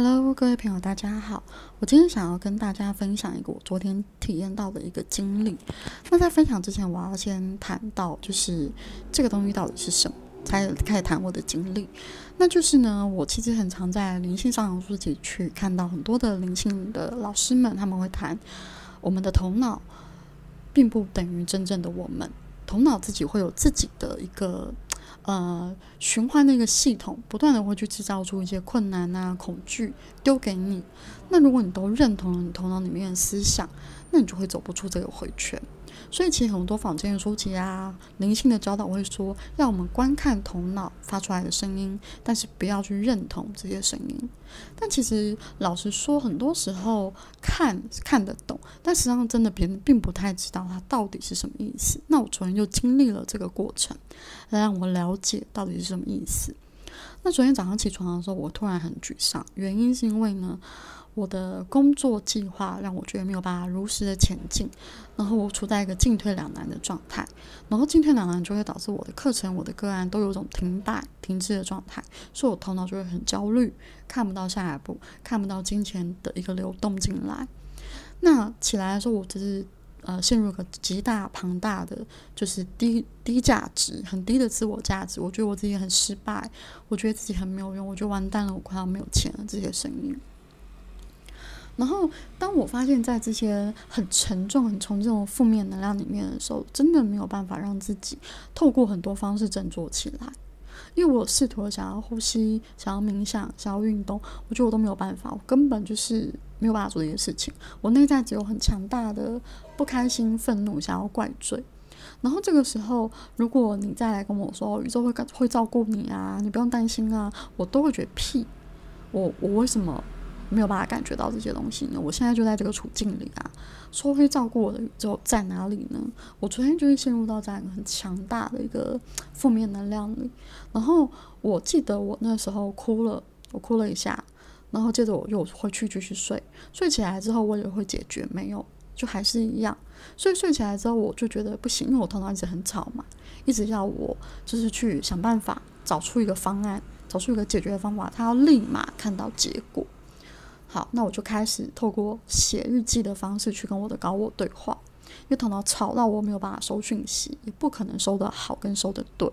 Hello，各位朋友，大家好。我今天想要跟大家分享一个我昨天体验到的一个经历。那在分享之前，我要先谈到，就是这个东西到底是什么，才开始谈我的经历。那就是呢，我其实很常在灵性上书籍去看到很多的灵性的老师们，他们会谈我们的头脑并不等于真正的我们，头脑自己会有自己的一个。呃，循环那个系统，不断的会去制造出一些困难啊、恐惧丢给你。那如果你都认同了你头脑里面的思想，那你就会走不出这个回圈。所以，其实很多坊间的书籍啊，灵性的教导会说，让我们观看头脑发出来的声音，但是不要去认同这些声音。但其实，老实说，很多时候看看得懂，但实际上真的别人并不太知道它到底是什么意思。那我昨天就经历了这个过程，来让我了解到底是什么意思。那昨天早上起床的时候，我突然很沮丧，原因是因为呢。我的工作计划让我觉得没有办法如实的前进，然后我处在一个进退两难的状态，然后进退两难就会导致我的课程、我的个案都有种停摆、停滞的状态，所以我头脑就会很焦虑，看不到下一步，看不到金钱的一个流动进来。那起来的时候，我只是呃陷入个极大庞大的就是低低价值、很低的自我价值，我觉得我自己很失败，我觉得自己很没有用，我觉得完蛋了，我快要没有钱了，这些声音。然后，当我发现，在这些很沉重、很从这种负面能量里面的时候，真的没有办法让自己透过很多方式振作起来。因为我试图想要呼吸、想要冥想、想要运动，我觉得我都没有办法，我根本就是没有办法做这些事情。我内在只有很强大的不开心、愤怒，想要怪罪。然后这个时候，如果你再来跟我说宇宙会会照顾你啊，你不用担心啊，我都会觉得屁。我我为什么？没有办法感觉到这些东西呢。我现在就在这个处境里啊，说会照顾我的宇宙在哪里呢？我昨天就是陷入到这样一个很强大的一个负面能量里，然后我记得我那时候哭了，我哭了一下，然后接着我又回去继续睡，睡起来之后我也会解决，没有，就还是一样。所以睡起来之后我就觉得不行，因为我头脑一直很吵嘛，一直要我就是去想办法找出一个方案，找出一个解决的方法，他要立马看到结果。好，那我就开始透过写日记的方式去跟我的高我对话，因为头脑吵到我没有办法收讯息，也不可能收得好跟收得对。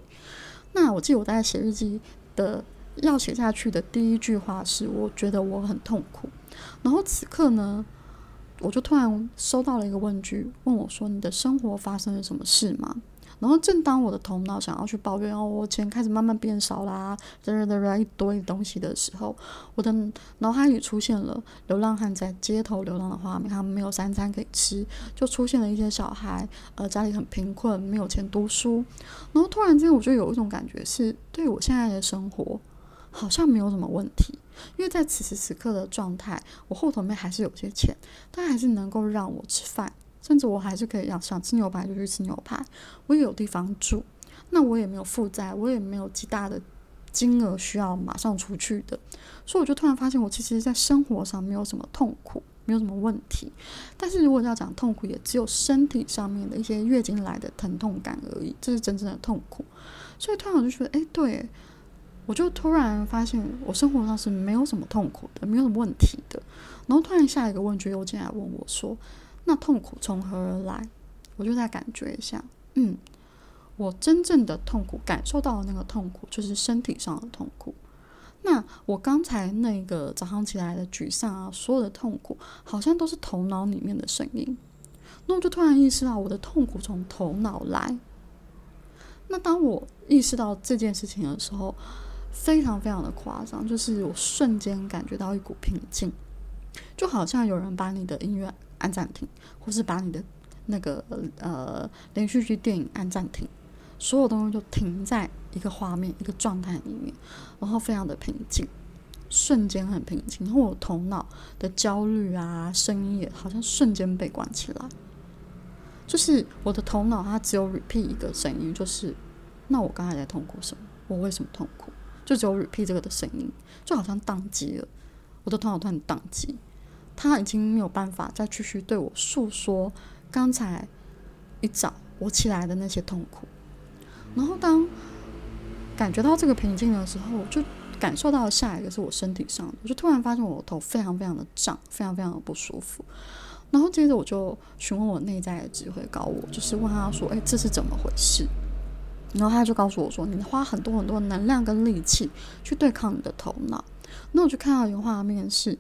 那我记得我在写日记的要写下去的第一句话是：我觉得我很痛苦。然后此刻呢，我就突然收到了一个问句，问我说：“你的生活发生了什么事吗？”然后，正当我的头脑想要去抱怨，哦，我钱开始慢慢变少啦，哒哒哒哒一堆东西的时候，我的脑海里出现了流浪汉在街头流浪的画面，他们没有三餐可以吃，就出现了一些小孩，呃，家里很贫困，没有钱读书。然后突然间，我就有一种感觉，是对我现在的生活好像没有什么问题，因为在此时此刻的状态，我后头面还是有些钱，但还是能够让我吃饭。甚至我还是可以要想吃牛排就去吃牛排，我也有地方住，那我也没有负债，我也没有极大的金额需要马上出去的，所以我就突然发现，我其实在生活上没有什么痛苦，没有什么问题。但是如果要讲痛苦，也只有身体上面的一些月经来的疼痛感而已，这是真正的痛苦。所以突然我就觉得，哎，对，我就突然发现我生活上是没有什么痛苦的，没有什么问题的。然后突然下一个问句又进来问我说。那痛苦从何而来？我就在感觉一下，嗯，我真正的痛苦感受到的那个痛苦，就是身体上的痛苦。那我刚才那个早上起来的沮丧啊，所有的痛苦，好像都是头脑里面的声音。那我就突然意识到，我的痛苦从头脑来。那当我意识到这件事情的时候，非常非常的夸张，就是我瞬间感觉到一股平静，就好像有人把你的音乐。按暂停，或是把你的那个呃连续剧电影按暂停，所有东西就停在一个画面、一个状态里面，然后非常的平静，瞬间很平静。然后我头脑的焦虑啊，声音也好像瞬间被关起来。就是我的头脑它只有 repeat 一个声音，就是那我刚才在痛苦什么？我为什么痛苦？就只有 repeat 这个的声音，就好像宕机了。我的头脑突然宕机。他已经没有办法再继续对我诉说刚才一早我起来的那些痛苦。然后当感觉到这个平静的时候，我就感受到下一个是我身体上的，我就突然发现我头非常非常的胀，非常非常的不舒服。然后接着我就询问我内在的指挥高我，就是问他说：“哎，这是怎么回事？”然后他就告诉我说：“你花很多很多能量跟力气去对抗你的头脑。”那我就看到一个画面，是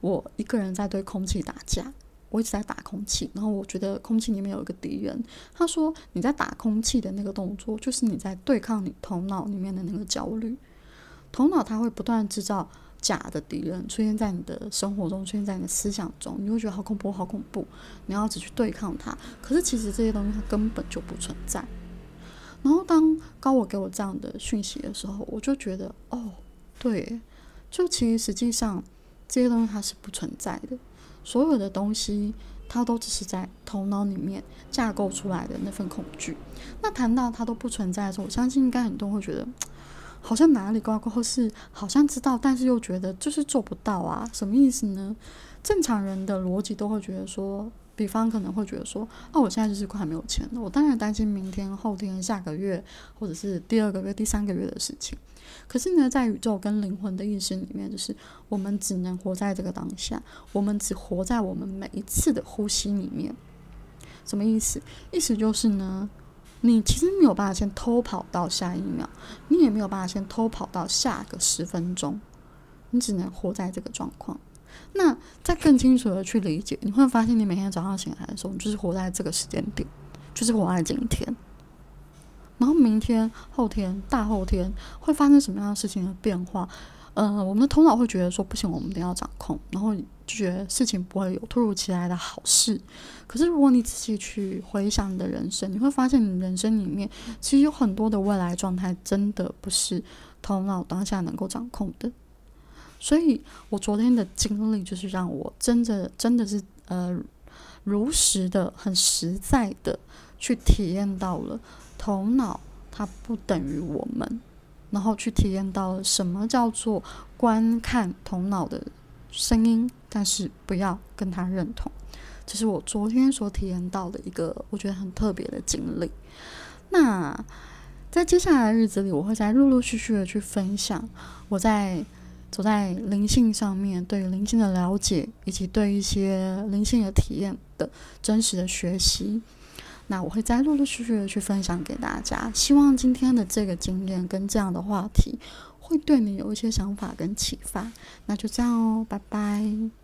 我一个人在对空气打架，我一直在打空气。然后我觉得空气里面有一个敌人。他说：“你在打空气的那个动作，就是你在对抗你头脑里面的那个焦虑。头脑它会不断制造。”假的敌人出现在你的生活中，出现在你的思想中，你会觉得好恐怖，好恐怖。你要只去对抗它，可是其实这些东西它根本就不存在。然后当高我给我这样的讯息的时候，我就觉得，哦，对，就其实实际上这些东西它是不存在的，所有的东西它都只是在头脑里面架构出来的那份恐惧。那谈到它都不存在的时候，我相信应该很多人会觉得。好像哪里挂或是好像知道，但是又觉得就是做不到啊？什么意思呢？正常人的逻辑都会觉得说，比方可能会觉得说，哦，我现在就是快没有钱了，我当然担心明天、后天、下个月，或者是第二个月、第三个月的事情。可是呢，在宇宙跟灵魂的意识里面，就是我们只能活在这个当下，我们只活在我们每一次的呼吸里面。什么意思？意思就是呢。你其实没有办法先偷跑到下一秒，你也没有办法先偷跑到下个十分钟，你只能活在这个状况。那再更清楚的去理解，你会发现你每天早上醒来的时候，你就是活在这个时间点，就是活在今天。然后明天、后天、大后天会发生什么样的事情的变化？嗯，我们的头脑会觉得说不行，我们一定要掌控，然后就觉得事情不会有突如其来的好事。可是如果你仔细去回想你的人生，你会发现你人生里面其实有很多的未来状态，真的不是头脑当下能够掌控的。所以我昨天的经历就是让我真的真的是呃如实的、很实在的去体验到了头脑它不等于我们。然后去体验到了什么叫做观看头脑的声音，但是不要跟他认同。这是我昨天所体验到的一个我觉得很特别的经历。那在接下来的日子里，我会在陆陆续续的去分享我在走在灵性上面对灵性的了解，以及对一些灵性的体验的真实的学习。那我会再陆陆续续的去分享给大家，希望今天的这个经验跟这样的话题会对你有一些想法跟启发。那就这样哦，拜拜。